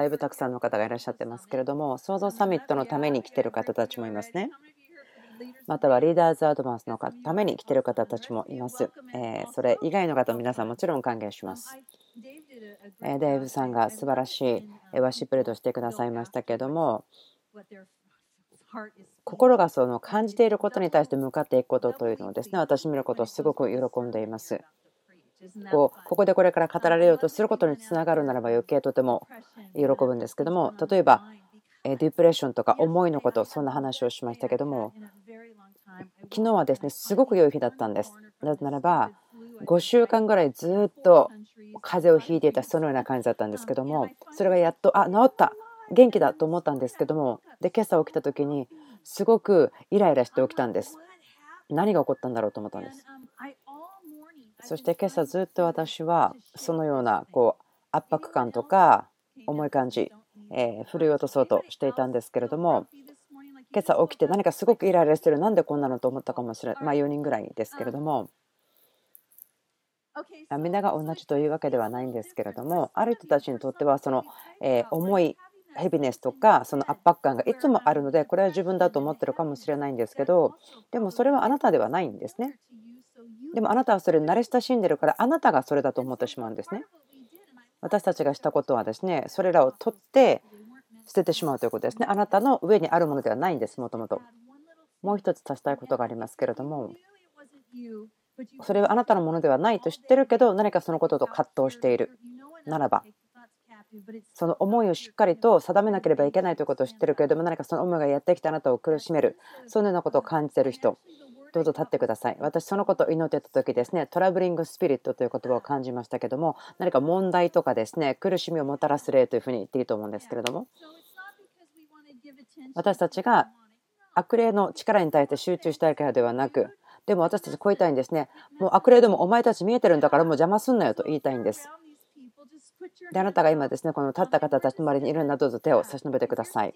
だいぶたくさんの方がいらっしゃってますけれども、創造サミットのために来てる方たちもいますね。またはリーダーズアドバンスのために来てる方たちもいます。えそれ以外の方、皆さんもちろん歓迎します。デイブさんが素晴らしいワシプレートしてくださいましたけども、心がその感じていることに対して向かっていくことというのをですね私見ることをすごく喜んでいます。こうここでこれから語られようとすることにつながるならば余計とても喜ぶんですけども例えばディプレッションとか思いのことそんな話をしましたけども昨日はですねすごく良い日だったんです。なぜならば5週間ぐらいずっと風邪をひいていたそのような感じだったんですけどもそれがやっとあ治った。元気だと思ったんですけどもで今朝起きた時にすごくイライラして起きたんです。何が起こったんだろうと思ったんですそして今朝ずっと私はそのようなこう圧迫感とか重い感じ、えー、振り落とそうとしていたんですけれども今朝起きて何かすごくイライラしてるなんでこんなのと思ったかもしれないまあ4人ぐらいですけれどもみんなが同じというわけではないんですけれどもある人たちにとってはその、え重いヘビネスとかその圧迫感がいつもあるのでこれは自分だと思ってるかもしれないんですけどでもそれはあなたではないんですね。でもあなたはそれ慣れ親しんでるからあなたがそれだと思ってしまうんですね。私たちがしたことはですねそれらを取って捨ててしまうということですね。あなたの上にあるものではないんですもともと。もう一つ足したいことがありますけれどもそれはあなたのものではないと知ってるけど何かそのことと葛藤している。ならばその思いをしっかりと定めなければいけないということを知ってるけれども何かその思いがやってきてあなたを苦しめる。そのようなことを感じてる人。どうぞ立ってください。私そのことを祈ってた時ですねトラブリングスピリットという言葉を感じましたけども何か問題とかですね苦しみをもたらす例というふうに言っていいと思うんですけれども私たちが悪霊の力に対して集中したいからではなくでも私たちこう言いたいんですね。もう悪霊でもお前たち見えてるんだからもう邪魔すんなよと言いたいんです。であなたが今ですねこの立った方たちの周りにいるならどうぞ手を差し伸べてください。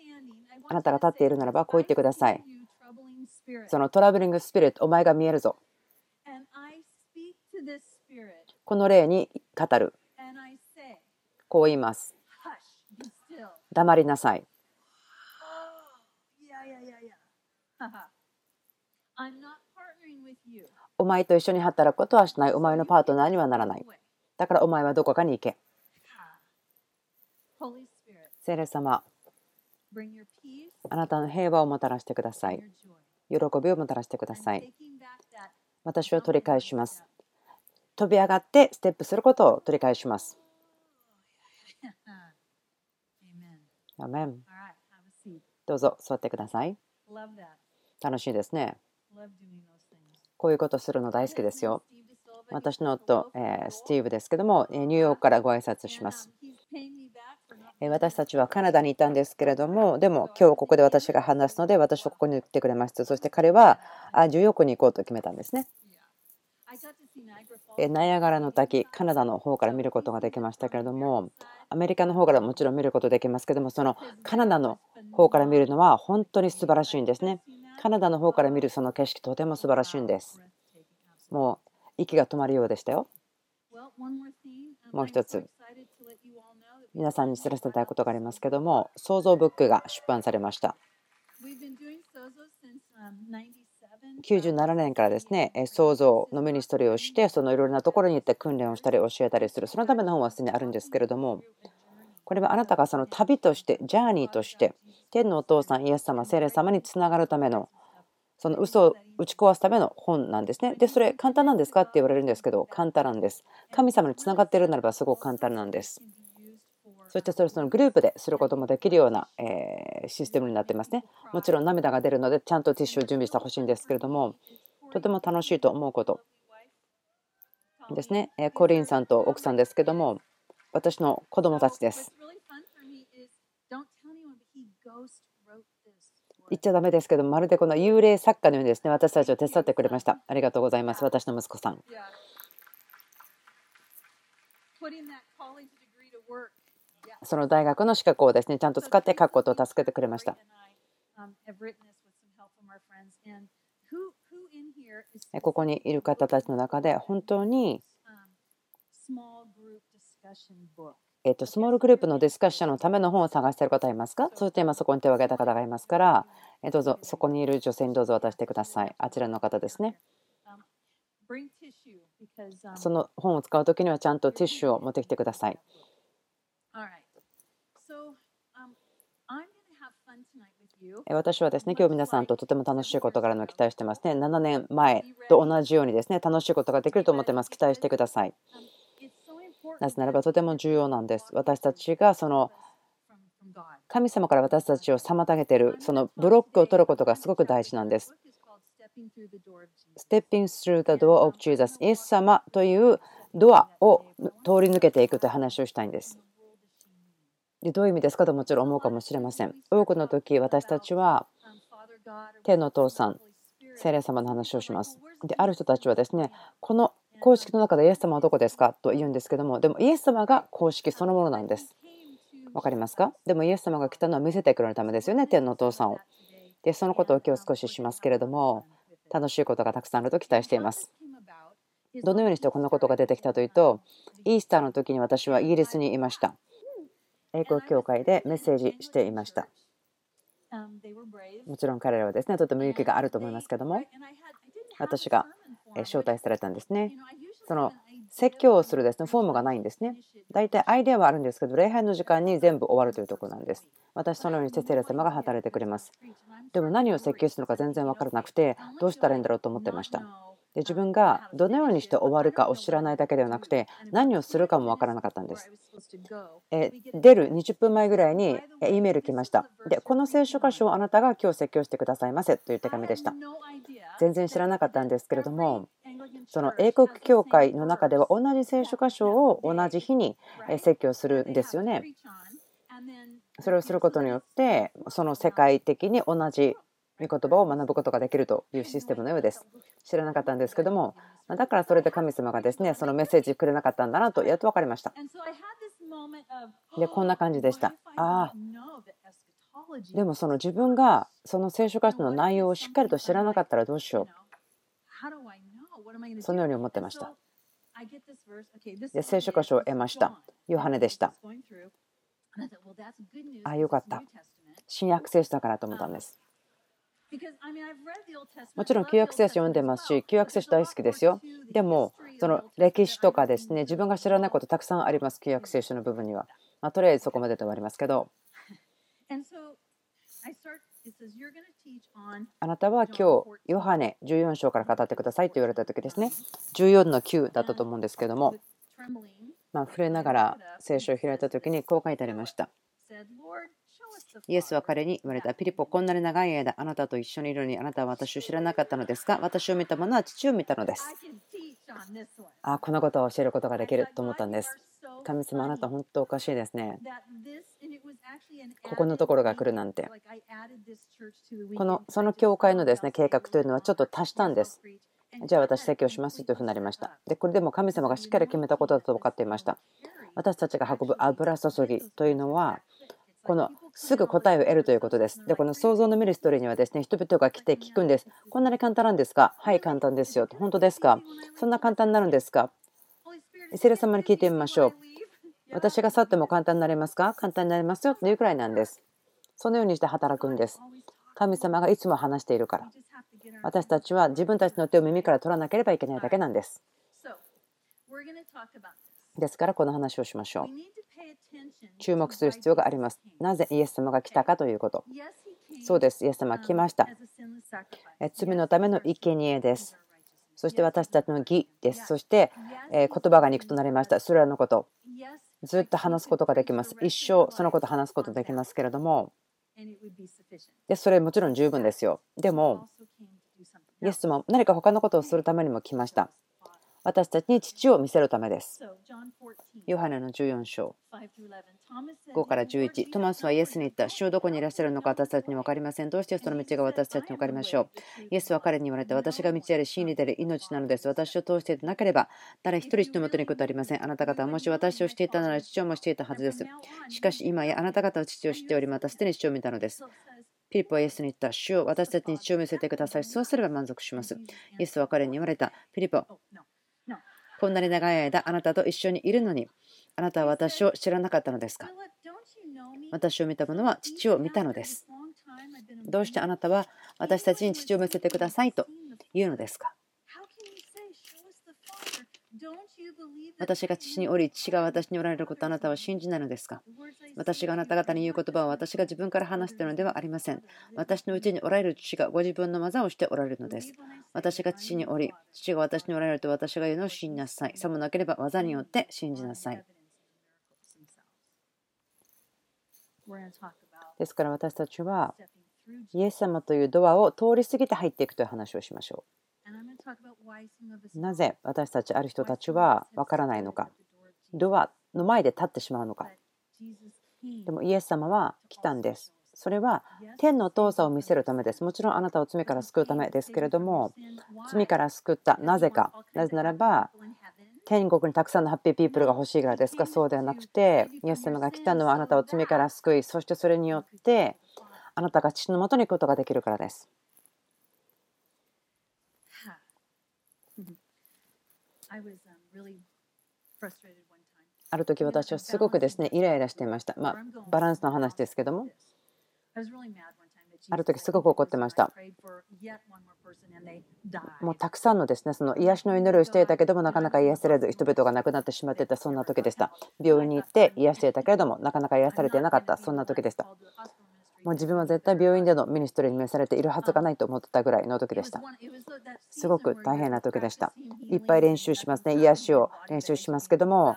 あなたが立っているならばこう言ってくださいそのトラベリングスピリットお前が見えるぞ。この例に語る。こう言います。黙りなさい。お前と一緒に働くことはしない。お前のパートナーにはならない。だからお前はどこかに行け。聖霊様、あなたの平和をもたらしてください。喜びをもたらしてください。私は取り返します。飛び上がってステップすることを取り返します。アメンどうぞ座ってください。楽しいですね。こういうことするの大好きですよ。私の夫、えスティーブですけども、ニューヨークからご挨拶します。私たちはカナダにいたんですけれども、でも今日ここで私が話すので、私はここに来てくれました。そして彼はニューヨークに行こうと決めたんですね。ナイアガラの滝、カナダの方から見ることができましたけれども、アメリカの方からもちろん見ることできますけども、そのカナダの方から見るのは本当に素晴らしいんですね。カナダの方から見るその景色、とても素晴らしいんです。もう息が止まるようでしたよ。もう一つ、皆さんに知らせたいことがありますけども、創造ブックが出版されました。97年からですね、創造のミニストリーをして、そのいろいろなところに行って訓練をしたり教えたりする、そのための本はすでにあるんですけれども、これはあなたがその旅として、ジャーニーとして、天のお父さん、イエス様、聖霊様につながるための、その嘘を打ち壊すための本なんですね。で、それ簡単なんですかって言われるんですけど、簡単なんです。神様につながっているならばすごく簡単なんです。そしてそれそのグループですることもできるような、えシステムになってますね。もちろん涙が出るのでちゃんとティッシュを準備してほしいんですけれどもとても楽しいと思うことですね。えコリンさんと奥さんですけども私の子供たちです。言っちゃだめですけどまるでこの幽霊作家のようにですね私たちを手伝ってくれました。ありがとうございます。私の息子さん。その大学の資格をですねちゃんと使って書くことを助けてくれました。ここにいる方たちの中で本当にえっと、スモールグループのディスカッションのための本を探している方いますか？そして今そこに手を挙げた方がいますから、えどうぞそこにいる女性にどうぞ渡してください。あちらの方ですね。その本を使うときにはちゃんとティッシュを持ってきてください。私はですね、今日皆さんととても楽しいことがあるのを期待してますね。7年前と同じようにですね、楽しいことができると思ってます。期待してください。なぜならばとても重要なんです。私たちがその神様から私たちを妨げているそのブロックを取ることがすごく大事なんです。Stepping through the door of Jesus イエス様というドアを通り抜けていくという話をしたいんです。でどういう意味ですかともちろん思うかもしれません。多くの時私たちは天の父さん、聖霊様の話をします。である人たちはですね、この公式の中でイエス様はどこですかと言うんですけども、でもイエス様が公式そのものなんです。分かりますか？でもイエス様が来たのは見せてくれるためですよね、天のお父さんを。で、そのことを今日少ししますけれども、楽しいことがたくさんあると期待しています。どのようにしてこんなことが出てきたというと、イースターの時に私はイギリスにいました。英国教会でメッセージしていました。もちろん彼らはですね、とても勇気があると思いますけども、私が招待されたんですね。その説教をするですねフォームがないんですね。大体アイデアはあるんですけど、礼拝の時間に全部終わるというところなんです。私、そのようにセセレ様が働いてくれます。でも何を説教するのか全然分からなくて、どうしたらいいんだろうと思ってました。で自分がどのようにして終わるかを知らないだけではなくて何をするかも分からなかったんです。え出る20分前ぐらいに E メール来ました。でこの聖書箇所をあなたが今日説教してくださいませという手紙でした。全然知らなかったんですけれどもその英国教会の中では同じ聖書箇所を同じ日に説教するんですよね。それをすることによってその世界的に同じ御言葉を学ぶことができるというシステムのようです。知らなかったんですけども、だからそれで神様がですね、そのメッセージくれなかったんだなとやっと分かりました。で、こんな感じでした。ああ、でもその自分がその聖書箇所の内容をしっかりと知らなかったらどうしよう。そのように思ってました。で聖書箇所を得ました。ヨハネでした。ああ、よかった。新約聖書だからと思ったんです。もちろん旧約聖書読んでますし旧約聖書大好きですよ。でもその歴史とかですね自分が知らないことたくさんあります旧約聖書の部分には、まあ、とりあえずそこまでで終わりますけど。あなたは今日ヨハネ14章から語ってくださいと言われた時ですね。14の9だったと思うんですけども。まあ触れながら聖書を開いた時にこう書いてありましたイエスは彼に言われた。ピリポ、こんなに長い間あなたと一緒にいるのにあなたは私を知らなかったのですが、私を見た者は父を見たのです。あこのことを教えることができると思ったんです。神様、あなた本当おかしいですね。ここのところが来るなんて。このその教会のですね計画というのはちょっと足したんです。じゃあ私説教しますというふうになりました。で、これでも神様がしっかり決めたことだと分かっていました。私たちが運ぶ油注ぎというのは、このすぐ答えを得るということです。で、この創造のミリストリーにはですね、人々が来て聞くんです。こんなに簡単なんですか？はい、簡単ですよ。本当ですか？そんな簡単になるんですか？聖霊様に聞いてみましょう。私が去っても簡単になりますか？簡単になりますよというくらいなんです。そのようにして働くんです。神様がいつも話しているから。私たちは自分たちの手を耳から取らなければいけないだけなんです。ですからこの話をしましょう。注目する必要があります。なぜイエス様が来たかということ。そうです。イエス様は来ました。罪のための生贄です。そして私たちの義です。そして言葉が肉となりました。それらのこと。ずっと話すことができます。一生そのこと話すことできますけれども。でそれもちろん十分ですよ。でも、イエス様何か他のことをするためにも来ました。私たちに父を見せるためです。ヨハネの14章。5から11トマスはイエスに言った。主をどこにいらっしゃるのか私たちに分かりません。どうしてその道が私たちに分かりましょう？イエスは彼に言われた私が道であり真理であり命なのです。私を通していなければ誰一人人のもとに行くことありません。あなた方はもし私をしていたなら父をもしていたはずです。しかし今やあなた方は父を知っておりまたすでに父を見たのです。ピリポはイエスに言った。主を私たちに父を見せてください。そうすれば満足します。イエスは彼に言われた。ピリポ、こんなに長い間あなたと一緒にいるのにあなたは私を知らなかったのですか？私を見た者は父を見たのです。どうしてあなたは私たちに父を見せてくださいと言うのですか？私が父におり、父が私におられることあなたは信じないのですか？私があなた方に言う言葉は私が自分から話しているのではありません。私のうちにおられる父がご自分の技をしておられるのです。私が父におり、父が私におられると私が言うのを信じなさい。さもなければ技によって信じなさい。ですから私たちはイエス様というドアを通り過ぎて入っていくという話をしましょう。なぜ私たちある人たちは分からないのか。ドアの前で立ってしまうのか。でもイエス様は来たんです。それは天の遠さを見せるためです。もちろんあなたを罪から救うためですけれども、罪から救った。なぜか。なぜならば、天国にたくさんのハッピーピープルが欲しいからですかそうではなくて、イエス様が来たのはあなたを罪から救い、そしてそれによってあなたが父のもとに行くことができるからです。ある時私はすごくですねイライラしていました。まあ、バランスの話ですけども。ある時すごく怒ってました。もうたくさんのですねその癒しの祈りをしていたけどもなかなか癒されず人々が亡くなってしまっていたそんな時でした。病院に行って癒していたけれどもなかなか癒されていなかったそんな時でした。もう自分は絶対病院でのミニストリーに召されているはずがないと思ってたぐらいの時でした。すごく大変な時でした。いっぱい練習しますね。癒しを練習しますけども、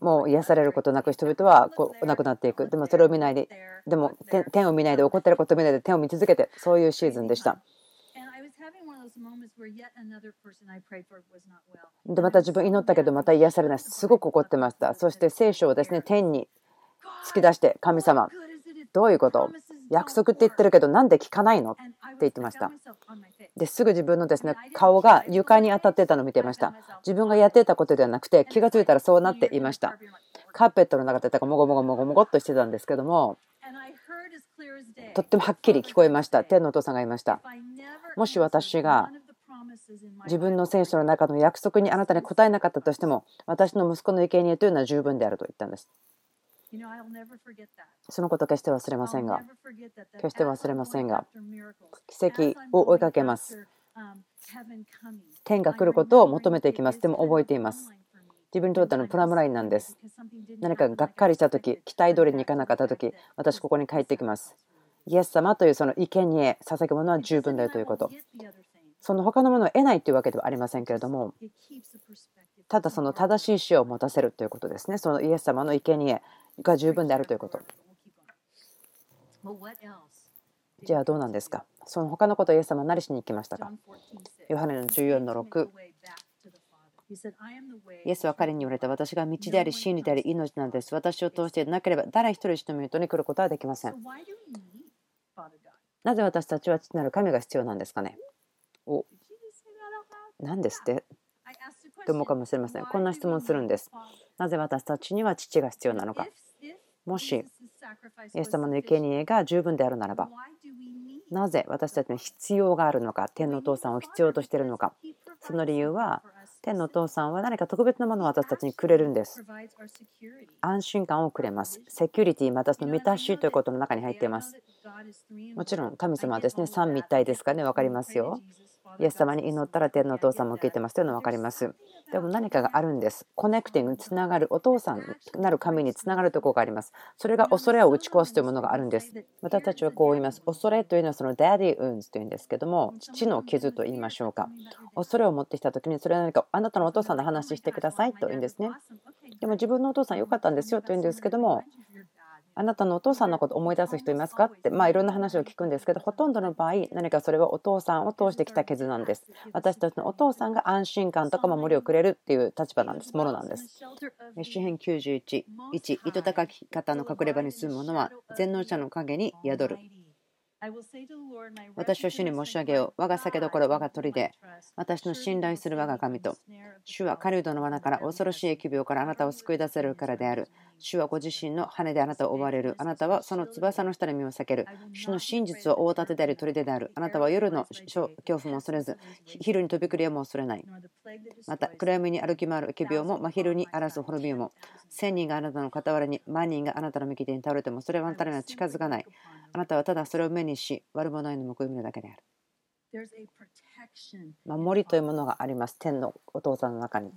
もう癒されることなく人々はこう亡くなっていく。でもそれを見ないで、でも天を見ないで怒ってることを見ないで天を見続けて、そういうシーズンでした。でまた自分祈ったけどまた癒されないすごく怒ってましたそして聖書をですね天に突き出して神様どういうこと？約束って言ってるけどなんで聞かないの？って言ってました。ですぐ自分のですね顔が床に当たってたのを見ていました。自分がやってたことではなくて気が付いたらそうなっていました。カーペットの中でもごもごもごもごっとしてたんですけどもとってもはっきり聞こえました。天のお父さんがいました。もし私が自分の聖書の中の約束にあなたに答えなかったとしても私の息子の生贄というのは十分であると言ったんですそのこと決して忘れませんが、決して忘れませんが、奇跡を追いかけます。天が来ることを求めていきます。でも覚えています。自分にとってのプラムラインなんです。何かがっかりしたとき、期待通りにいかなかったとき、私ここに帰ってきます。イエス様というその生贄捧ぐものは十分だよということ。その他のものを得ないというわけではありませんけれども、ただその正しい死を持たせるということですね。そのイエス様の生贄が十分であるということ。じゃあどうなんですか？その他のことをイエス様は何しに行きましたか？ヨハネの14の6イエスは彼に言われた。私が道であり真理であり命なんです。私を通してなければ誰一人人のに来ることはできません。なぜ私たちは父なる神が必要なんですかね？お。何ですって？と思うかもしれません。こんな質問するんです。なぜ私たちには父が必要なのかもしイエス様の生贄が十分であるならばなぜ私たちに必要があるのか天のお父さんを必要としているのか。その理由は天のお父さんは何か特別なものを私たちにくれるんです。安心感をくれます。セキュリティまたその満たしということの中に入っています。もちろん神様はですね三位一体ですかね分かりますよイエス様に祈ったら天のお父さんも聞いてますというの分かります。でも何かがあるんです。 connecting につながる、お父さんなる神につながるところがあります。それが恐れを打ち壊すというものがあるんです。私たちはこう言います。恐れというのはその daddy wounds というんですけども、父の傷と言いましょうか。恐れを持ってきた時にそれは何かあなたのお父さんの話してくださいと言うんですね。でも自分のお父さん良かったんですよと言うんですけども、あなたのお父さんのこと思い出す人いますか？って、まあ、いろんな話を聞くんですけどほとんどの場合何かそれはお父さんを通してきた傷なんです。私たちのお父さんが安心感とか守りをくれるっていう立場なんです。ものなんです。詩編91 1糸高き方の隠れ場に住む者は全能者の陰に宿る。私は主に申し上げよう。我が酒どころ、我が鳥で、私の信頼する我が神と。主は狩人の罠から恐ろしい疫病からあなたを救い出せるからである。主はご自身の羽であなたを追われる。あなたはその翼の下で身を避ける。主の真実は大盾であり砦である。あなたは夜の恐怖も恐れず、昼に飛びくりはも恐れない。また、暗闇に歩き回る疫病も真昼に荒らす滅びも。千人があなたの傍らに、万人があなたの右手に倒れても、それはあなたには近づかない。あなたはただそれを目にし、悪者への報い見るだけである。守りというものがあります。天のお父さんの中に。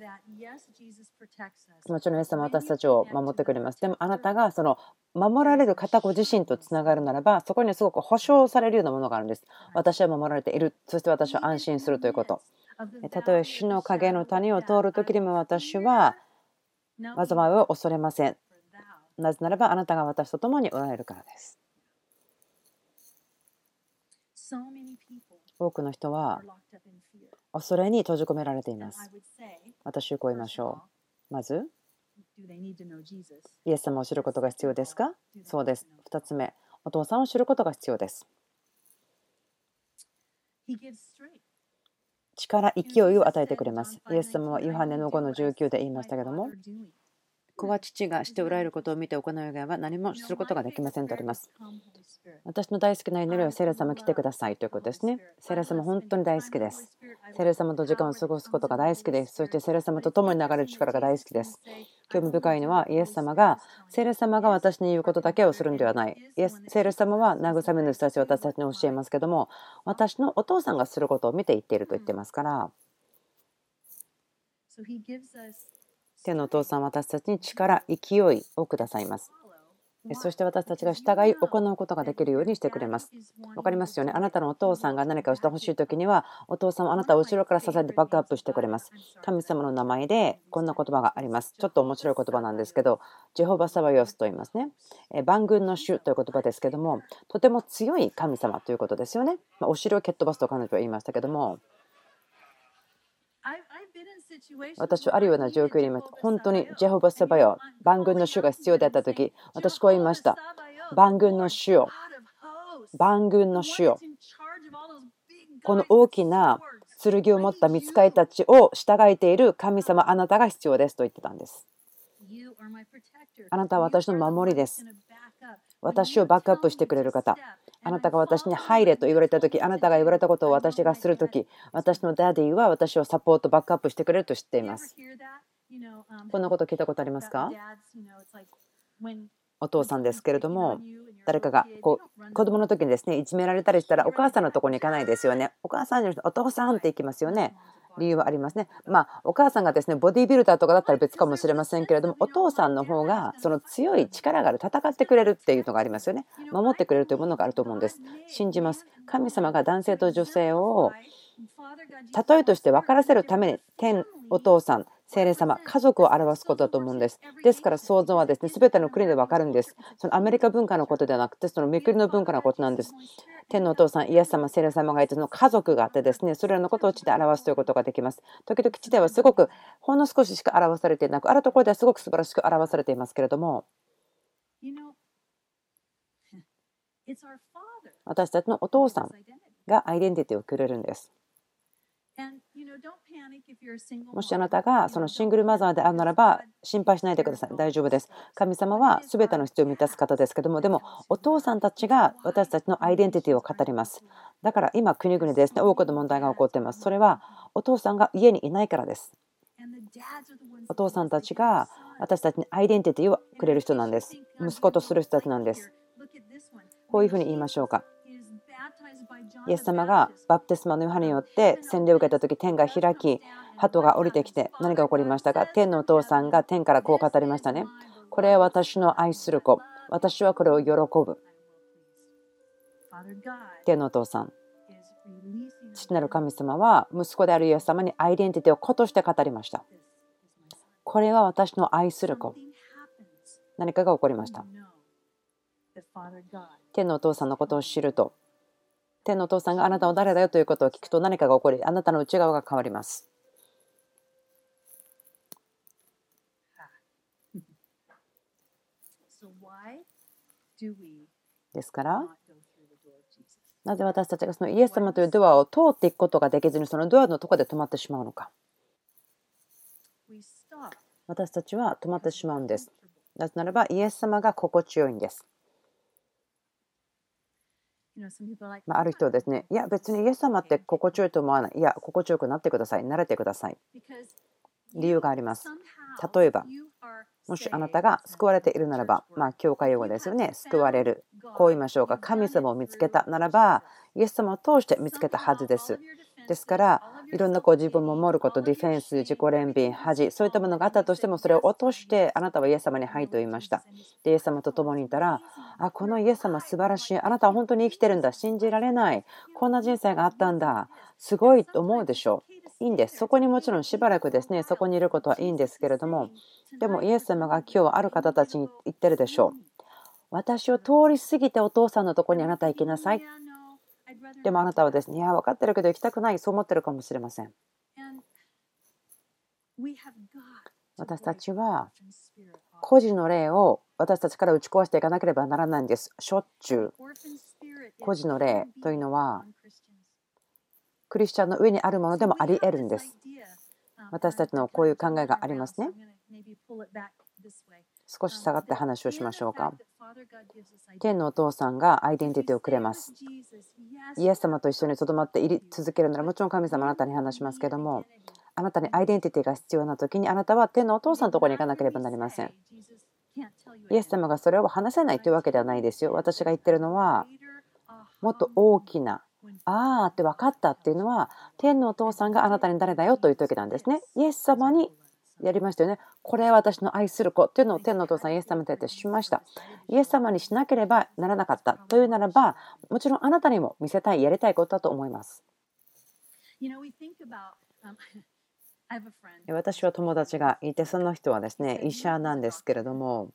もちろん、イエス様は私たちを守ってくれます。でも、あなたがその守られる方ご自身とつながるならば、そこにすごく保証されるようなものがあるんです。私は守られている。そして私は安心するということ。たとえ死の影の谷を通る時にも私は災いを恐れません。なぜならばあなたが私と共におられるからです。多くの人は恐れに閉じ込められています。私はこう言いましょう。まず、イエス様を知ることが必要ですか？そうです。2つ目、お父さんを知ることが必要です。力、勢いを与えてくれます。イエス様はヨハネの5の19で言いましたけども、子は父がしておられることを見て行う以外は何もすることができませんとあります。私の大好きな祈りはセレ様来てくださいということですね。セレ様本当に大好きです。セレ様と時間を過ごすことが大好きです。そしてセレ様と共に流れる力が大好きです。興味深いのはイエス様がセレ様が私に言うことだけをするんではない。イエスセレ様は慰めの人たちを私たちに教えますけども私のお父さんがすることを見て言っていると言ってますから。天のお父さんは私たちに力、勢いをくださいます。そして私たちが従い行うことができるようにしてくれます。わかりますよね？あなたのお父さんが何かをしてほしい時には、お父さんはあなたを後ろから支えてバックアップしてくれます。神様の名前でこんな言葉があります。ちょっと面白い言葉なんですけど、ジェホバ・サバヨスと言いますね。万軍の主という言葉ですけども、とても強い神様ということですよね。まお城を蹴っ飛ばすと彼女は言いましたけども、私はあるような状況にいます。本当にジェホバ・サバヨ、万軍の主が必要であったとき、私こう言いました。万軍の主よ、万軍の主よ、この大きな剣を持った御使いたちを従えている神様、あなたが必要ですと言ってたんです。あなたは私の守りです。私をバックアップしてくれる方。あなたが私に入れと言われた時あなたが言われたことを私がする時私のダディは私をサポートバックアップしてくれると知っています。こんなこと聞いたことありますか？お父さんですけれども誰かがこう子供の時にですねいじめられたりしたらお母さんのとこに行かないですよね。お母さんじゃなくてお父さんって行きますよね。理由はありますね。まあ、お母さんがですね、ボディービルダーとかだったら別かもしれませんけれども、お父さんの方がその強い力がある、戦ってくれるっていうのがありますよね。守ってくれるというものがあると思うんです。信じます。神様が男性と女性を例えとして分からせるために天お父さん精霊様、家族を表すことだと思うんです。ですから想像はですね、全ての国で分かるんです。そのアメリカ文化のことではなくて、そのめくりの文化のことなんです。天のお父さん、イエス様、聖霊様がいて、その家族があってですね、それらのことを地で表すということができます。時々地ではすごくほんの少ししか表されていなく、あるところではすごく素晴らしく表されていますけれども、私たちのお父さんがアイデンティティをくれるんです。もしあなたがそのシングルマザーであるならば心配しないでください。大丈夫です。神様は全ての必要を満たす方ですけども、でもお父さんたちが私たちのアイデンティティを語ります。だから今、国々でですね、多くの問題が起こっています。それはお父さんが家にいないからです。お父さんたちが私たちにアイデンティティをくれる人なんです。息子とする人たちなんです。こういうふうに言いましょうか。イエス様がバプテスマのヨハネによって洗礼を受けた時天が開き鳩が降りてきて何が起こりましたか？天のお父さんが天からこう語りましたね。これは私の愛する子。私はこれを喜ぶ。天のお父さん。父なる神様は息子であるイエス様にアイデンティティを子として語りました。これは私の愛する子。何かが起こりました。天のお父さんのことを知ると天のお父さんがあなたを誰だよということを聞くと何かが起こり、あなたの内側が変わります。ですから、なぜ私たちがそのイエス様というドアを通っていくことができずにそのドアのところで止まってしまうのか。私たちは止まってしまうんです。なぜならばイエス様が心地よいんですまあ、ある人はですね、いや、別にイエス様って心地よいと思わない。いや、心地よくなってください。慣れてください。理由があります。例えば、もしあなたが救われているならば、まあ、教会用語ですよね。救われる。こう言いましょうか。神様を見つけたならば、イエス様を通して見つけたはずです。ですから、いろんなこう自分を守ること、ディフェンス、自己憐憫、恥、そういったものがあったとしても、それを落として、あなたはイエス様にはいと言いました。で、イエス様と共にいたら、あ、このイエス様素晴らしい。あなたは本当に生きてるんだ。信じられない。こんな人生があったんだ。すごいと思うでしょう。いいんです。そこにもちろんしばらくですね、そこにいることはいいんですけれども、でもイエス様が今日ある方たちに言ってるでしょう。私を通り過ぎてお父さんのところにあなた行きなさい。でもあなたはですね、いや、分かってるけど行きたくない、そう思ってるかもしれません。私たちは孤児の霊を私たちから打ち壊していかなければならないんです。しょっちゅう。孤児の霊というのはクリスチャンの上にあるものでもあり得るんです。私たちのこういう考えがありますね。少し下がって話をしましょうか。天のお父さんがアイデンティティをくれます。イエス様と一緒にとどまっていり続けるならもちろん神様あなたに話しますけどもあなたにアイデンティティが必要な時にあなたは天のお父さんのところに行かなければなりません。イエス様がそれを話せないというわけではないですよ。私が言ってるのはもっと大きなああって分かったっていうのは天のお父さんがあなたに誰だよという時なんですね。イエス様にやりましたよね。これは私の愛する子というのを天のお父さんイエス様に対してしました。イエス様にしなければならなかったというならば、もちろんあなたにも見せたい、やりたいことだと思います。私は友達がいて、その人はですね、医者なんですけれども、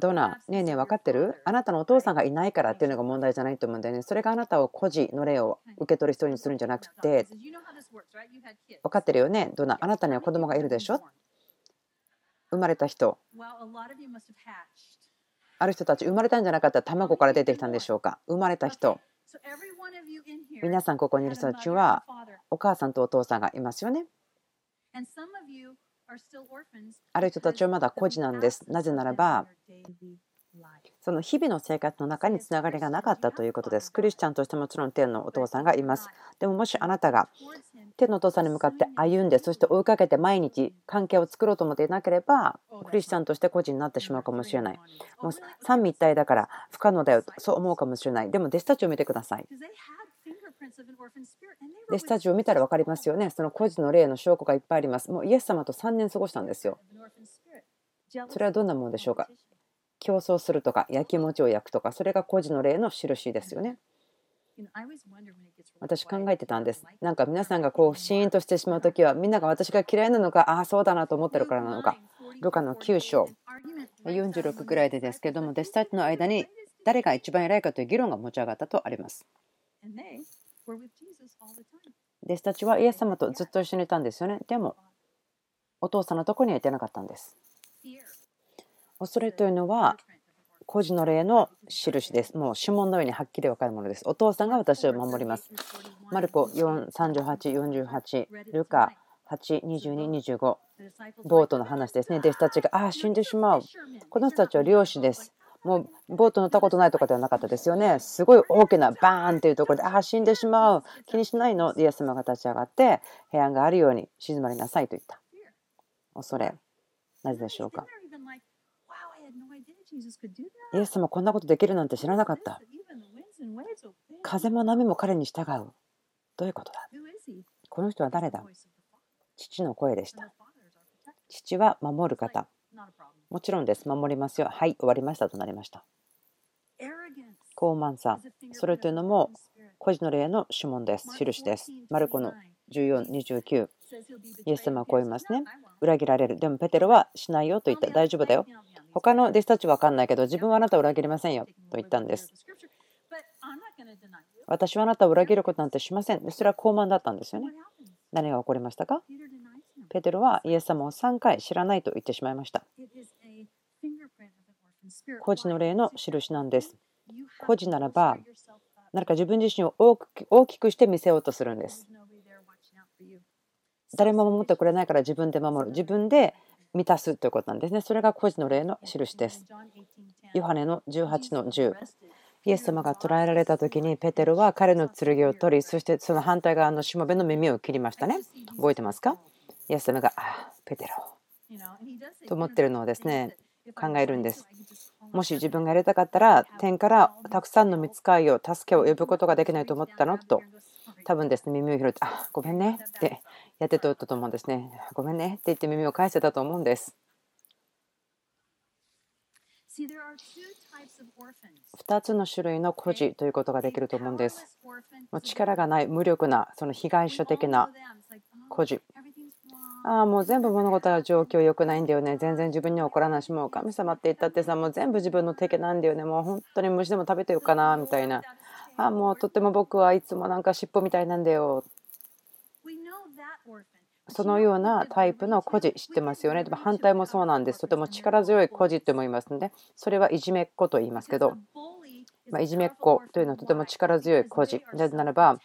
ドナ、ねえねえ分かってる？あなたのお父さんがいないからっていうのが問題じゃないと思うんだよね。それがあなたを孤児の例を受け取る人にするんじゃなくて、分かってるよねドナ、あなたには子供がいるでしょ？生まれた人。ある人たち、生まれたんじゃなかったら卵から出てきたんでしょうか？生まれた人。皆さんここにいる人たちはお母さんとお父さんがいますよね。ある人たちはまだ孤児なんです。なぜならば、その日々の生活の中につながりがなかったということです。クリスチャンとしてもちろん天のお父さんがいます。でももしあなたが天のお父さんに向かって歩んで、そして追いかけて毎日関係を作ろうと思っていなければ、クリスチャンとして孤児になってしまうかもしれない。もう三位一体だから不可能だよとそう思うかもしれない。でも弟子たちを見てください。弟子たちを見たら分かりますよね。その孤児の霊の証拠がいっぱいあります。もうイエス様と3年過ごしたんですよ。それはどんなものでしょうか？競争するとか、焼き餅を焼くとか、それが孤児の霊の印ですよね。私考えてたんです。なんか皆さんがこうシーンとしてしまう時はみんなが私が嫌いなのかああそうだなと思ってるからなのかルカの9章46くらいでですけども弟子たちの間に誰が一番偉いかという議論が持ち上がったとあります。弟子たちはイエス様とずっと一緒にいたんですよね。でも、お父さんのとこには行ってなかったんです。恐れというのは、孤児の霊の印です。もう指紋のようにはっきり分かるものです。お父さんが私を守ります。マルコ4、38、48、ルカ8、22、25、ボートの話ですね。弟子たちが、ああ、死んでしまう。この人たちは漁師です。もうボート乗ったことないとかではなかったですよね。すごい大きなバーンっていうところで、ああ、死んでしまう。気にしないの。イエス様が立ち上がって、平安があるように静まりなさいと言った。恐れ。なぜでしょうか？イエス様こんなことできるなんて知らなかった。風も波も彼に従う。どういうことだ？この人は誰だ？父の声でした。父は守る方。もちろんです。守りますよ。はい、終わりましたとなりました。高慢さ。それというのも、孤児の霊の指紋です。印です。マルコの14、29。イエス様はこう言いますね。裏切られる。でもペテロはしないよと言った。大丈夫だよ。他の弟子たちは分かんないけど、自分はあなたを裏切りませんよと言ったんです。私はあなたを裏切ることなんてしません。それは高慢だったんですよね。何が起こりましたか？ペテロはイエス様を3回知らないと言ってしまいました。孤児の霊の印なんです。孤児ならば何か自分自身を大きくして見せようとするんです。誰も守ってくれないから自分で守る自分で満たすということなんですね。それが孤児の例の印です。ヨハネの18の10。イエス様が捕らえられた時にペテロは彼の剣を取りそしてその反対側のしもべの耳を切りましたね。覚えてますか？イエス様が「ああペテロ」と思ってるのをですね考えるんです。もし自分がやりたかったら天からたくさんの見つかいを助けを呼ぶことができないと思ったの？と多分ですね耳を拾って「あごめんね」ってやってとったと思うんですね。ごめんねって言って耳を返せたと思うんです。2つの種類の孤児ということができると思うんです。力がない無力なその被害者的な孤児。ああもう全部物事が状況良くないんだよね。全然自分には起こらないし、もう神様って言ったってさ、もう全部自分の敵なんだよね。もう本当に虫でも食べてようかなみたいな。ああもうとっても僕はいつもなんか尻尾みたいなんだよ。そのようなタイプの孤児知ってますよね。でも反対もそうなんです。とても力強い孤児って思いますので、それはいじめっ子と言いますけど、まあ、いじめっ子というのはとても力強い孤児。なぜならば、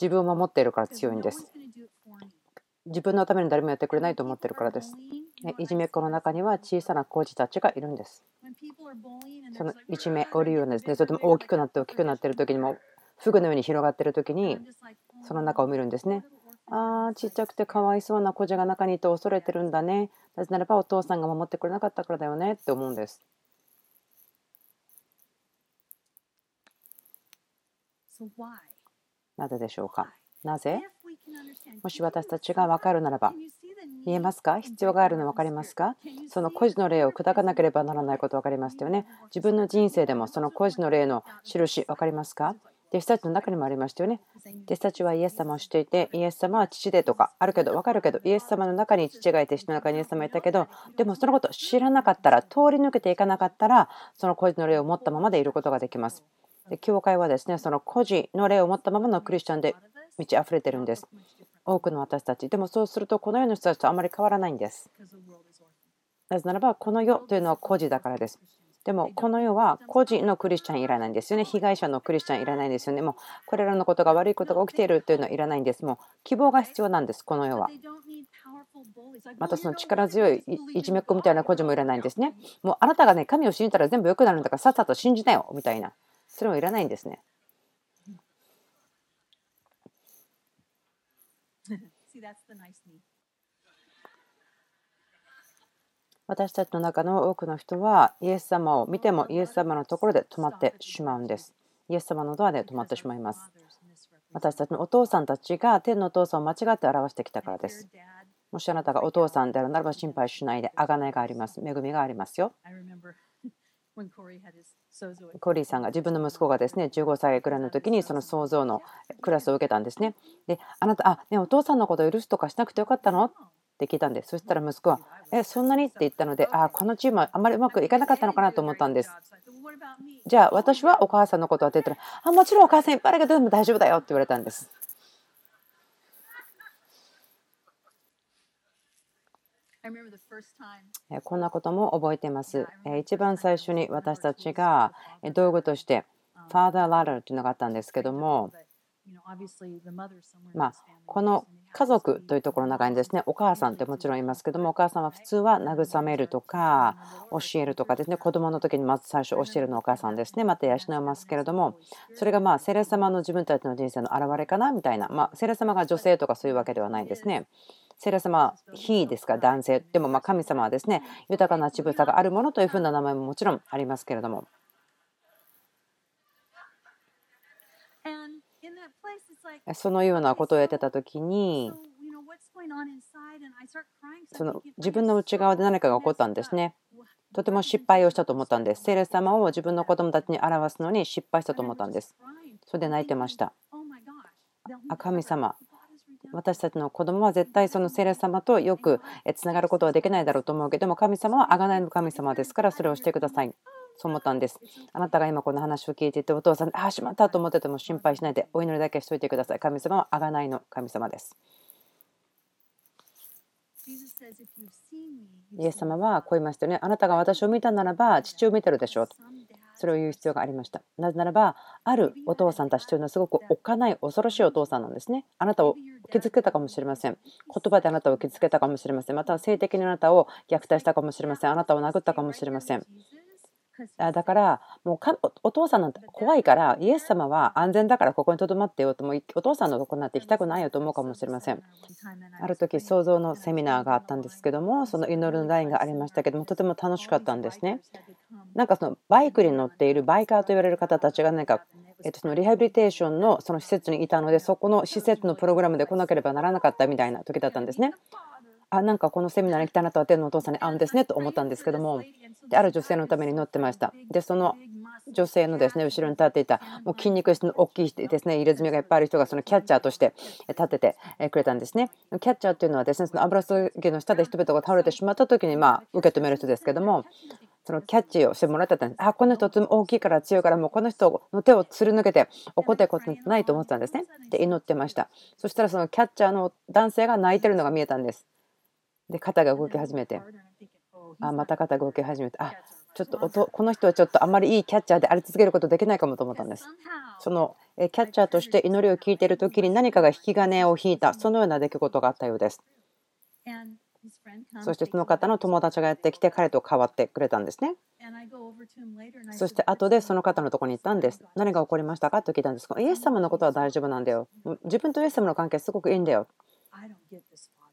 自分を守っているから強いんです。自分のために誰もやってくれないと思ってるからです。いじめっ子の中には小さな孤児たちがいるんです。そのいじめをるようなですね、とても大きくなって大きくなっている時にも、フグのように広がっている時に、その中を見るんですね。ああ、ちっちゃくてかわいそうな子児が中にいて恐れてるんだね。なぜならばお父さんが守ってくれなかったからだよねって思うんです。なぜでしょうか？なぜ？もし私たちが分かるならば、見えますか？必要があるの分かりますか？その孤児の霊を砕かなければならないこと分かりますよね。自分の人生でもその孤児の霊の印分かりますか？弟子たちの中にもありましたよね。弟子たちはイエス様を知っていて、イエス様は父でとかあるけど、分かるけど、イエス様の中に父がいて、父の中にイエス様がいたけど、でもそのことを知らなかったら、通り抜けていかなかったら、その孤児の霊を持ったままでいることができます。で教会はですね、その孤児の霊を持ったままのクリスチャンで満ち溢れてるんです。多くの私たち。でもそうすると、この世の人たちとあまり変わらないんです。なぜならば、この世というのは孤児だからです。でもこの世は孤児のクリスチャンいらないんですよね。被害者のクリスチャンいらないんですよね。もうこれらのことが悪いことが起きているというのはいらないんです。もう希望が必要なんです、この世は。またその力強いいじめっ子みたいな孤児もいらないんですね。もうあなたがね、神を信じたら全部良くなるんだからさっさと信じなよみたいな。それもいらないんですね。私たちの中の多くの人はイエス様を見てもイエス様のところで止まってしまうんです。イエス様のドアで止まってしまいます。私たちのお父さんたちが天のお父さんを間違って表してきたからです。もしあなたがお父さんであるならば心配しないで、あがないがあります。恵みがありますよ。コリーさんが自分の息子がですね15歳くらいの時にその創造のクラスを受けたんですね。で、あなた、あ、ね、お父さんのことを許すとかしなくてよかったの？って聞いたんです。そしたら息子は、え、そんなに？って言ったので、あ、このチームはあまりうまくいかなかったのかな？と思ったんです。じゃあ私はお母さんのことはって言ったら、あ、もちろんお母さんいっぱいあるけど、でも大丈夫だよって言われたんです。こんなことも覚えています。一番最初に私たちが道具として、ファーダーラダーというのがあったんですけども、まあ、この家族というところの中にですねお母さんってもちろんいますけどもお母さんは普通は慰めるとか教えるとかですね子供の時にまず最初教えるのお母さんですねまた養いますけれどもそれがまあセレ様の自分たちの人生の表れかなみたいなまあセレ様が女性とかそういうわけではないですね。セレ様、非ですか男性。でもま神様はですね、豊かな乳房があるものというふうな名前ももちろんありますけれども。そのようなことをやってた時にその自分の内側で何かが起こったんですね。とても失敗をしたと思ったんです。聖霊様を自分の子供たちに表すのに失敗したと思ったんです。それで泣いてました。あ神様、私たちの子供は絶対その聖霊様とよくつながることはできないだろうと思うけども神様は贖いの神様ですからそれをしてください。そう思ったんです。あなたが今この話を聞いていて、お父さん、ああ、しまったと思ってても心配しないで、お祈りだけしといてください。神様は贖いの神様です。イエス様はこう言いましたよね。あなたが私を見たならば父を見てるでしょうと。それを言う必要がありました。なぜならば、あるお父さんたちというのはすごくおっかない恐ろしいお父さんなんですね。あなたを傷つけたかもしれません。言葉であなたを傷つけたかもしれません。または性的にあなたを虐待したかもしれません。あなたを殴ったかもしれません。だからもうかお父さんなんて怖いからイエス様は安全だからここにとどまってよともお父さんのとこになって行きたくないよと思うかもしれません。ある時創造のセミナーがあったんですけどもその祈るのラインがありましたけどもとても楽しかったんですね。なんかそのバイクに乗っているバイカーと言われる方たちが何かえっと、そのリハビリテーションのその施設にいたのでそこの施設のプログラムで来なければならなかったみたいな時だったんですね。あなんかこのセミナーに来たあなたは天のお父さんに会うんですねと思ったんですけどもである女性のために乗ってましたでその女性のですね後ろに立っていたもう筋肉質の大きいですね入れ墨がいっぱいある人がそのキャッチャーとして立ててくれたんですねキャッチャーっていうのはですねその油注ぎの下で人々が倒れてしまった時にまあ受け止める人ですけどもそのキャッチをしてもらってたんです。あ、この人大きいから強いから、もうこの人の手をすり抜けて怒ってことないと思ってたんですね。で、祈ってました。そしたらそのキャッチャーの男性が泣いてるのが見えたんです。で肩が動き始めて。あまた肩が動き始めて。あちょっと音この人はちょっとあまりいいキャッチャーであり続けることできないかもと思ったんです。そのキャッチャーとして祈りを聞いている時に何かが引き金を引いたそのような出来事があったようです。そしてその方の友達がやってきて彼と代わってくれたんですね。そして後でその方のところに行ったんです。何が起こりましたか？と聞いたんです。がイエス様のことは大丈夫なんだよ。自分とイエス様の関係すごくいいんだよ。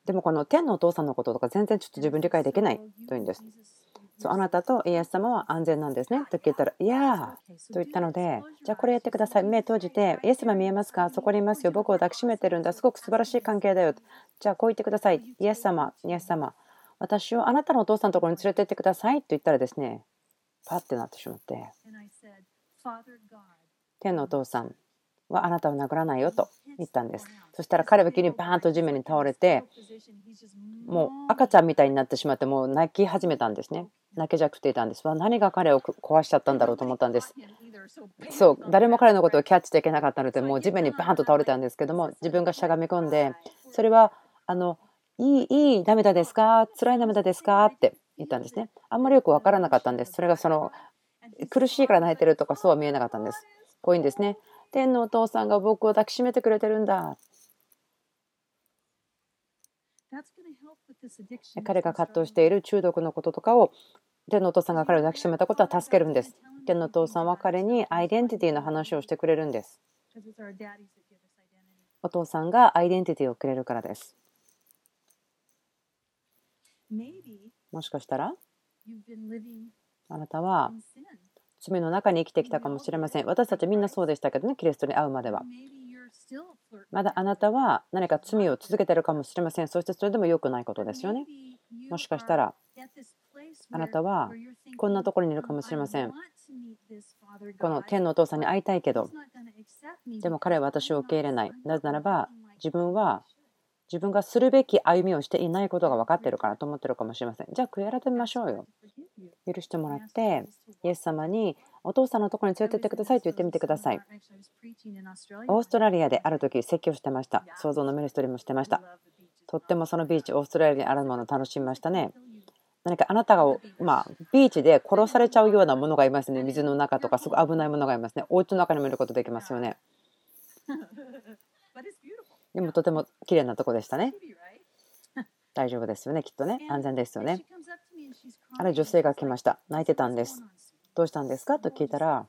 でもこの天のお父さんのこととか全然ちょっと自分理解できないというんです。そうあなたとイエス様は安全なんですねと聞いたら、いやーと言ったので、じゃあこれやってください。目閉じて、イエス様見えますか？そこにいますよ。僕を抱きしめてるんだ。すごく素晴らしい関係だよ。じゃあこう言ってください。イエス様、イエス様、私をあなたのお父さんのところに連れて行ってくださいと言ったらですね、パッてなってしまって、天のお父さん、はあなたを殴らないよと言ったんです。そしたら彼は急にバーンと地面に倒れて、もう赤ちゃんみたいになってしまって、もう泣き始めたんですね。泣けじゃくっていたんです。わ何が彼を壊しちゃったんだろうと思ったんです。そう、誰も彼のことをキャッチできなかったので、もう地面にバーンと倒れたんですけども、自分がしゃがみ込んで、それは、あの、いい、いい涙ですか辛い涙ですかって言ったんですね。あんまりよく分からなかったんです。それがその、苦しいから泣いてるとかそうは見えなかったんです。こういうんですね。天のお父さんが僕を抱きしめてくれてるんだ。彼が葛藤している中毒のこととかを天のお父さんが彼を抱きしめたことは助けるんです。天のお父さんは彼にアイデンティティの話をしてくれるんです。お父さんがアイデンティティをくれるからです。もしかしたら？あなたは罪の中に生きてきたかもしれません。私たちみんなそうでしたけどね、キリストに会うまでは。まだあなたは何か罪を続けているかもしれません。そしてそれでも良くないことですよね。もしかしたらあなたはこんなところにいるかもしれません。この天のお父さんに会いたいけど、でも彼は私を受け入れない。なぜならば自分は自分がするべき歩みをしていないことが分かってるからと思ってるかもしれません。じゃあ悔い改めましょうよ。許してもらってイエス様にお父さんのところに連れてってくださいと言ってみてください。オーストラリアである時説教してました。創造のミニストリーもしてました。とってもそのビーチ、オーストラリアにあるものを楽しみましたね。何かあなたが、まあ、ビーチで殺されちゃうようなものがいますね。水の中とか、すごい危ないものがいますね。お家の中にもいることできますよね。でもとても綺麗なとこでしたね。大丈夫ですよね、きっとね。安全ですよね。ある女性が来ました。泣いてたんです。どうしたんですか？と聞いたら、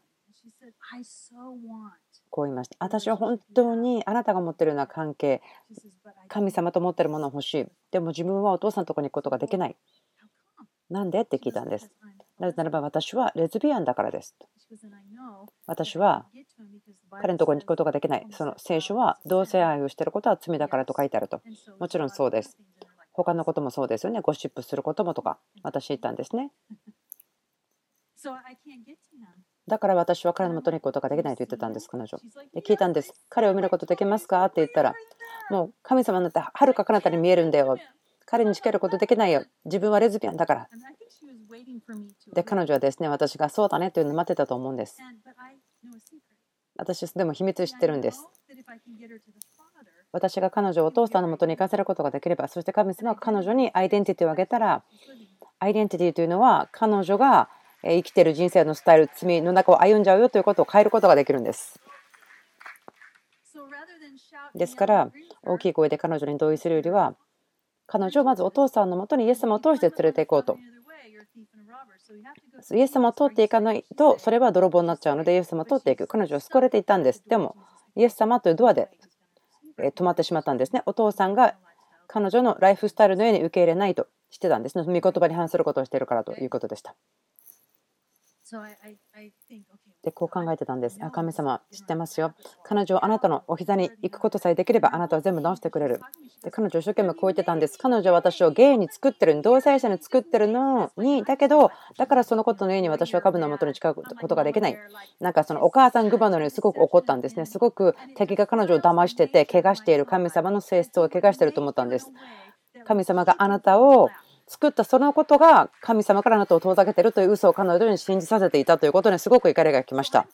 こう言いました。私は本当にあなたが持ってるような関係、神様と持ってるものを欲しい。でも自分はお父さんのとこに行くことができない。なんで？って聞いたんです。なぜならば私はレズビアンだからです。私は彼のところに行くことができない。その聖書は同性愛をしていることは罪だからと書いてあると。もちろんそうです。他のこともそうですよね。ゴシップすることもとか、私言ったんですね。だから私は彼のもとに行くことができないと言ってたんです、彼女。で聞いたんです。彼を見ることできますか？って言ったら、もう神様になってはるか彼方に見えるんだよ。彼に近寄ることできないよ。自分はレズビアンだから。で、彼女はですね、私がそうだねというのを待ってたと思うんです。私でも秘密知ってるんです。私が彼女をお父さんのもとに行かせることができればそして神様が彼女にアイデンティティをあげたらアイデンティティというのは彼女が生きてる人生のスタイル罪の中を歩んじゃうよということを変えることができるんです。ですから大きい声で彼女に同意するよりは彼女をまずお父さんのもとにイエス様を通して連れて行こうと。イエス様を通っていかないとそれは泥棒になっちゃうのでイエス様を通っていく。彼女は救われていたんです。でもイエス様というドアで止まってしまったんですね。お父さんが彼女のライフスタイルのように受け入れないとしてたんですね。御言葉に反することをしているからということでした。でこう考えてたんです。あ神様知ってますよ。彼女はあなたのお膝に行くことさえできればあなたは全部直してくれる。で彼女一生懸命こう言ってたんです。彼女は私をゲイに作ってる同性者に作ってるのにだけどだからそのことのように私は株の元に近うことができない。なんかそのお母さんグバのようにすごく怒ったんですね。すごく敵が彼女を騙してて怪我している神様の性質を怪我していると思ったんです。神様があなたを作ったそのことが神様からあなたを遠ざけているという嘘を彼女に信じさせていたということにすごく怒りが来ました。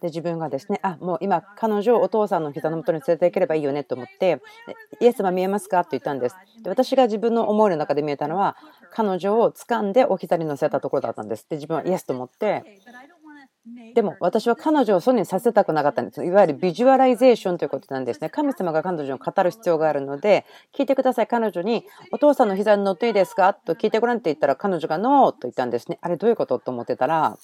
で自分がですね、あもう今彼女をお父さんの膝の元に連れて行ければいいよねと思って、イエス様見えますか？と言ったんです。で私が自分の思いの中で見えたのは、彼女を掴んでお膝に乗せたところだったんです。で自分はイエスと思って、でも私は彼女をそにさせたくなかったんです。いわゆるビジュアライゼーションということなんですね。神様が彼女を語る必要があるので、聞いてください。彼女に、お父さんの膝に乗っていいですか？と聞いてごらんって言ったら、彼女がノーと言ったんですね。あれどういうことと思ってたら、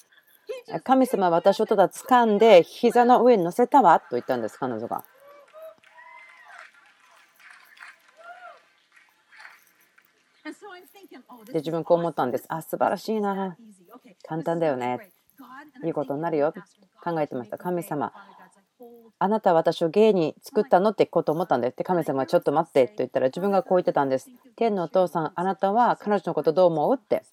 神様は私をただ掴んで膝の上に乗せたわと言ったんです、彼女が。で自分こう思ったんです。あ、素晴らしいな。簡単だよね。いいことになるよ。考えてました。神様。あなたは私を芸に作ったのってこと思ったんですって。神様はちょっと待ってと言ったら自分がこう言ってたんです。天のお父さんあなたは彼女のことどう思うって。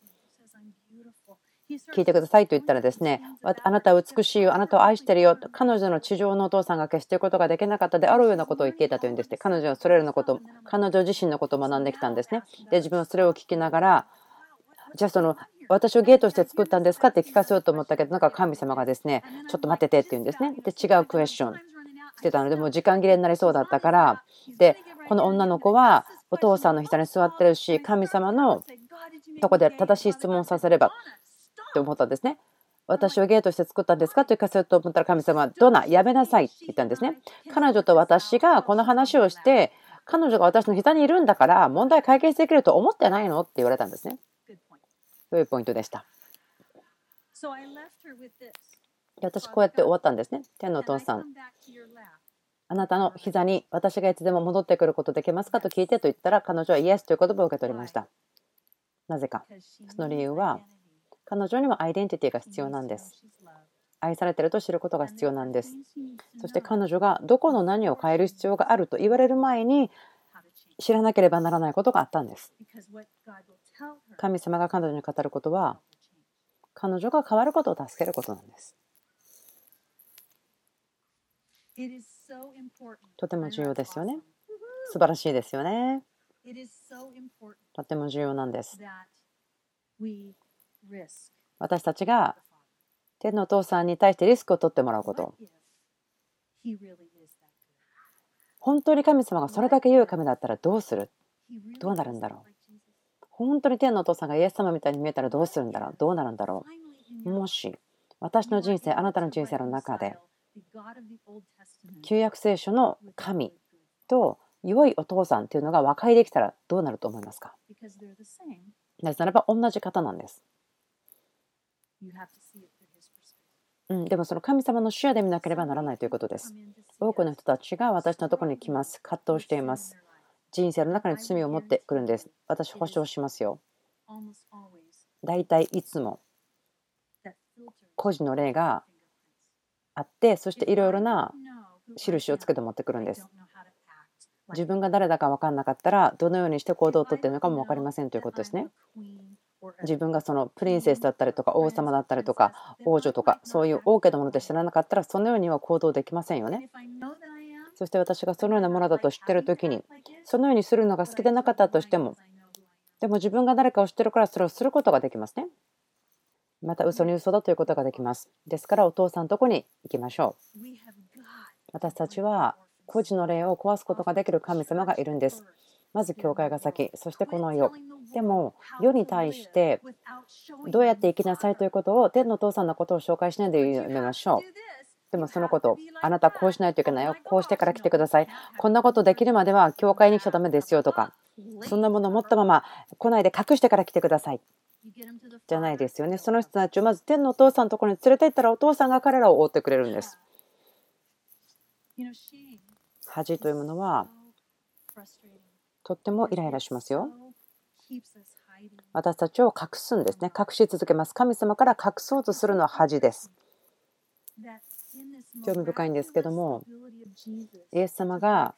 聞いてくださいと言ったらですねあなたは美しいよあなたを愛してるよ彼女の地上のお父さんが決していることができなかったであるようなことを言っていたというんですって。彼女はそれらのこと彼女自身のことを学んできたんですね。で自分はそれを聞きながらじゃあその私をゲートして作ったんですか？って聞かせようと思ったけどなんか神様がですねちょっと待っててって言うんですね。で違うクエスチョンしてたのでもう時間切れになりそうだったから。でこの女の子はお父さんの膝に座ってるし神様のとこで正しい質問をさせればって思ったんですね。私をゲートして作ったんですか？と聞かせようと思ったら神様はドナやめなさいって言ったんですね。彼女と私がこの話をして彼女が私の膝にいるんだから問題解決できると思ってないの？って言われたんですね。というポイントでした。私こうやって終わったんですね。天のお父さん。あなたの膝に私がいつでも戻ってくることできますかと聞いてと言ったら彼女はイエスという言葉を受け取りました。なぜか。その理由は彼女にもアイデンティティが必要なんです。愛されてると知ることが必要なんです。そして彼女がどこの何を変える必要があると言われる前に知らなければならないことがあったんです。神様が彼女に語ることは彼女が変わることを助けることなんです。とても重要ですよね。素晴らしいですよね。とても重要なんです。私たちが天のお父さんに対してリスクを取ってもらうこと。本当に神様がそれだけ言う神だったらどうする？どうなるんだろう？本当に天のお父さんがイエス様みたいに見えたらどうするんだろう？どうなるんだろう？もし私の人生あなたの人生の中で旧約聖書の神と良いお父さんというのが和解できたらどうなると思いますか？なぜならば同じ方なんです。うん、でもその神様の視野で見なければならないということです。多くの人たちが私のところに来ます。葛藤しています。人生の中に罪を持ってくるんです。私、保証しますよ。大体いつも個人の例があって、そしていろいろな印をつけて持ってくるんです。自分が誰だか分かんなかったら、どのようにして行動をとっているのかも分かりませんということですね。自分がそのプリンセスだったりとか王様だったりとか王女とかそういう王家のもので知らなかったらそのようには行動できませんよね。そして私がそのようなものだと知ってる時にそのようにするのが好きでなかったとしてもでも自分が誰かを知ってるからそれをすることができますね。また嘘に嘘だということができます。ですからお父さんのとこに行きましょう。私たちは孤児の霊を壊すことができる神様がいるんです。まず教会が先、そしてこの世。でも、世に対してどうやって生きなさいということを天のお父さんのことを紹介しないでやめましょう。でもそのこと、あなたこうしないといけないよ。こうしてから来てください。こんなことできるまでは教会に来ちゃダメですよとか、そんなものを持ったまま来ないで隠してから来てください。じゃないですよね。その人たちをまず天のお父さんのところに連れて行ったらお父さんが彼らを追ってくれるんです。恥というものはとってもイライラしますよ。私たちを隠すんですね。隠し続けます。神様から隠そうとするのは恥です。興味深いんですけども、イエス様が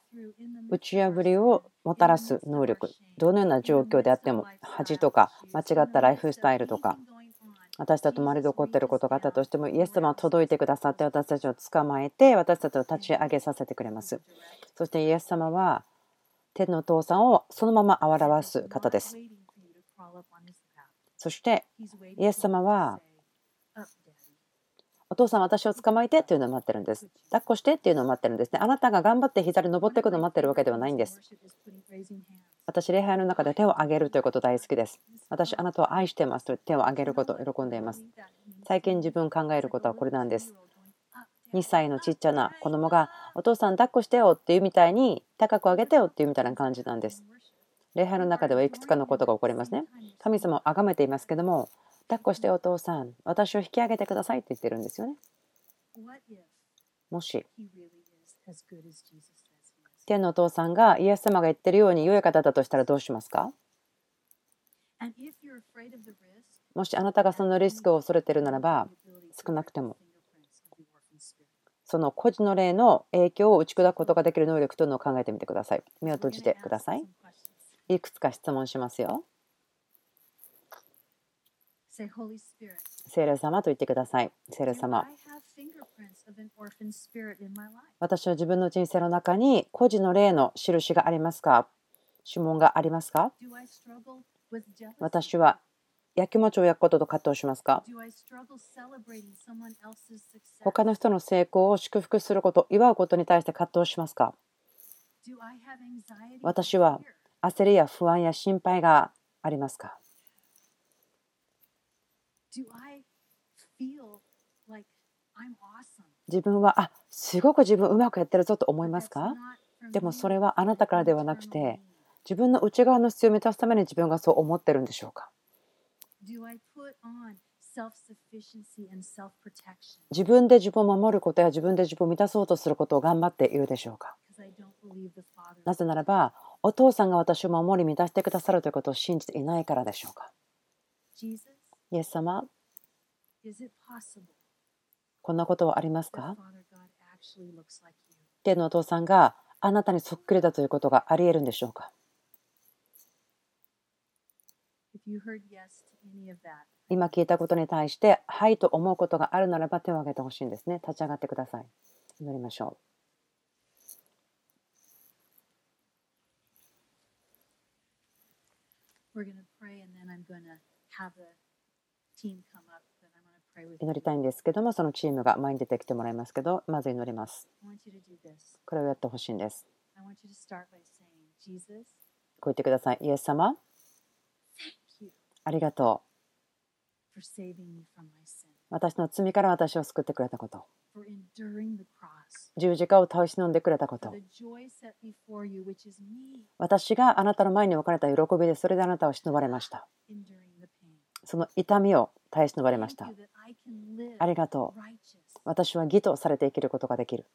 打ち破りをもたらす能力、どのような状況であっても、恥とか間違ったライフスタイルとか、私たちと周りで起こっていることがあったとしても、イエス様は届いてくださって、私たちを捕まえて、私たちを立ち上げさせてくれます。そしてイエス様は、天のお父さんをそのまま表す方です。そして、イエス様は、お父さん私を捕まえてというのを待ってるんです。抱っこしてっていうのを待ってるんですね。あなたが頑張って膝に登っていくのを待ってるわけではないんです。私、礼拝の中で手を挙げるということ大好きです。私、あなたを愛してますと手を挙げること喜んでいます。最近自分考えることはこれなんです。2歳のちっちゃな子供がお父さん抱っこしてよっていうみたいに高く上げてよっていうみたいな感じなんです。礼拝の中ではいくつかのことが起こりますね。神様を崇めていますけども抱っこしてお父さん、私を引き上げてくださいって言ってるんですよね。もし、天のお父さんがイエス様が言ってるように良い方だとしたらどうしますか？もしあなたがそのリスクを恐れているならば、少なくても、その孤児の霊の影響を打ち砕くことができる能力というのを考えてみてください。目を閉じてください。いくつか質問しますよ。聖霊様と言ってください。聖霊様。私は自分の人生の中に孤児の霊の印がありますか？指紋がありますか？私はやきもちを焼くことと葛藤しますか？他の人の成功を祝福すること、祝うことに対して葛藤しますか？私は焦りや不安や心配がありますか？自分はあすごく自分うまくやってるぞと思いますか？でもそれはあなたからではなくて自分の内側の必要を満たすために自分がそう思ってるんでしょうか？自分で自分を守ることや自分で自分を満たそうとすることを頑張っているでしょうか？なぜならばお父さんが私を守り満たしてくださるということを信じていないからでしょうか？イエス様、こんなことはありますか？天のお父さんがあなたにそっくりだということがあり得るんでしょうか？今聞いたことに対して、はいと思うことがあるならば手を挙げてほしいんですね。立ち上がってください。祈りましょう。祈りたいんですけども、そのチームが前に出てきてもらいますけど、まず祈ります。これをやってほしいんです。こう言ってください。イエス様、ありがとう。私の罪から私を救ってくれたこと。十字架を倒し飲んでくれたこと。私があなたの前に置かれた喜びでそれであなたを忍ばれました。その痛みを耐え忍ばれました。ありがとう。私は義とされて生きることができる。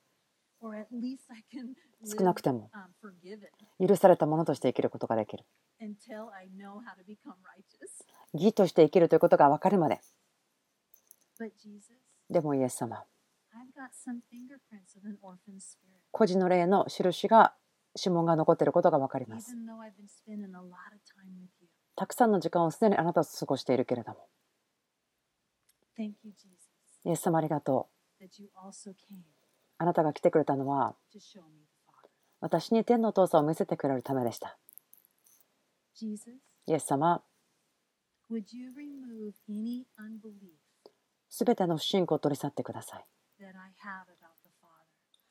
少なくても許されたものとして生きることができる。義として生きるということが分かるまで。でもイエス様、孤児の霊の印が指紋が残っていることが分かります。たくさんの時間をすでにあなたと過ごしているけれども。イエス様ありがとう。あなたが来てくれたのは、私に天の父さんを見せてくれるためでした。イエス様、すべての不信仰を取り去ってください。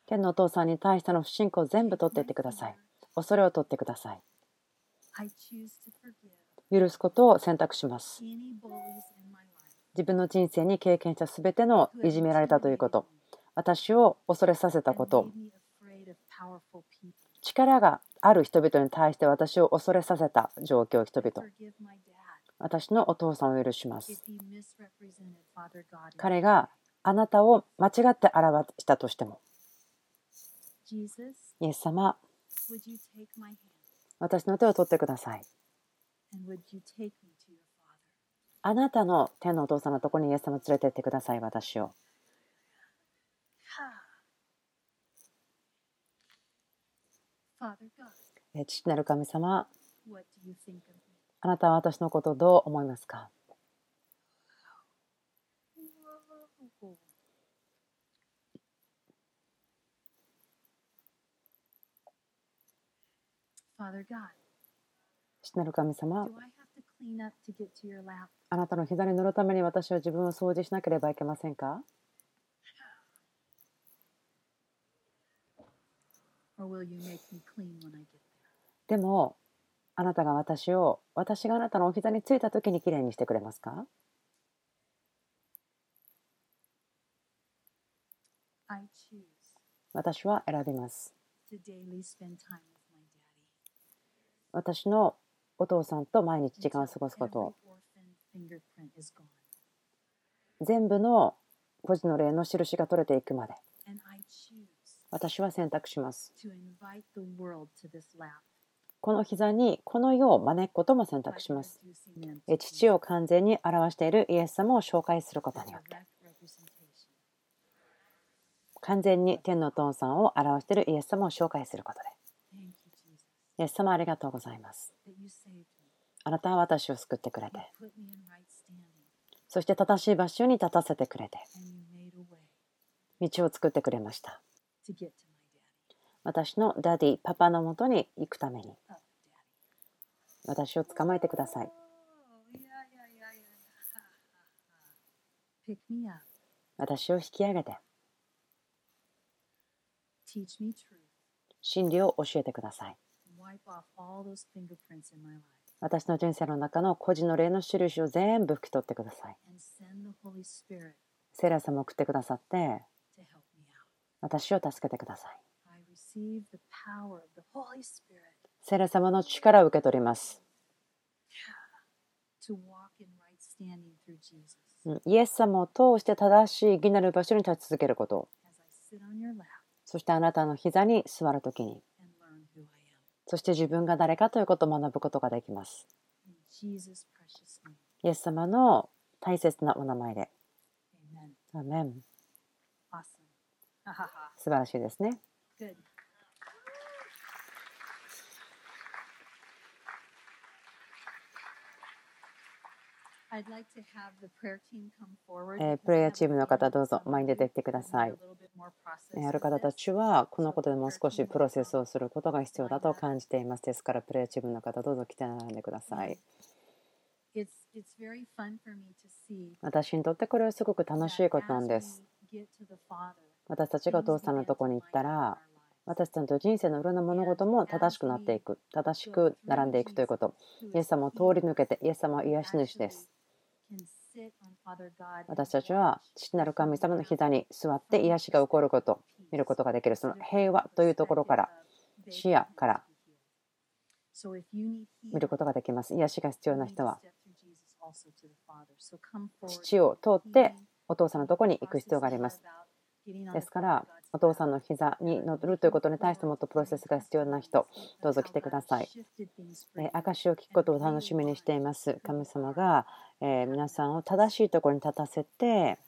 天のお父さんに対しての不信仰を全部取っていってください。恐れを取ってください。許すことを選択します。自分の人生に経験した全てのいじめられたということ、私を恐れさせたこと、力がある人々に対して私を恐れさせた状況、人々。私のお父さんを許します。彼があなたを間違って表したとしても、イエス様、私の手を取ってください。あなたの天のお父さんのところにイエス様連れてってください、私を。父なる神様、あなたは私のことをどう思いますか？父なる神様、あなたの膝に乗るために私は自分を掃除しなければいけませんか？でも、あなたが私を、私があなたのお膝についた時にきれいにしてくれますか？私は選びます。私のお父さんと毎日時間を過ごすこと。全部の孤児の霊の印が取れていくまで。私は選択します。この膝にこの世を招くことも選択します。父を完全に表しているイエス様を紹介することによって。完全に天の父さんを表しているイエス様を紹介することで。イエス様ありがとうございます。あなたは私を救ってくれて、そして正しい場所に立たせてくれて、道を作ってくれました。私のダディ、パパのもとに行くために、私を捕まえてください。私を引き上げて、真理を教えてください。私の人生の中の孤児の霊の印を全部拭き取ってください。セラ様を送ってくださって私を助けてください。セラ様の力を受け取ります。イエス様を通して正しい義なる場所に立ち続けること。そしてあなたの膝に座るときに。そして自分が誰かということを学ぶことができます。イエス様の大切なお名前で。アメン素晴らしいですね。えプレイヤーチームの方、どうぞ前に出てきてください。ある方たちは、このことでもう少しプロセスをすることが必要だと感じています。ですから、プレイヤーチームの方、どうぞ来て並んでください。私にとってこれはすごく楽しいことなんです。私たちがお父さんのところに行ったら、私たちの人生のいろんな物事も正しくなっていく、正しく並んでいくということ。イエス様を通り抜けて、イエス様は癒し主です。私たちは父なる神様の膝に座って癒しが起こること見ることができるその平和というところから視野から見ることができます。癒しが必要な人は父を通ってお父さんのとこに行く必要があります。ですからお父さんの膝に乗るということに対してもっとプロセスが必要な人どうぞ来てください。証を聞くことを楽しみにしています。神様が皆さんを正しいところに立たせて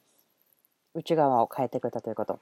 内側を変えてくれたということ。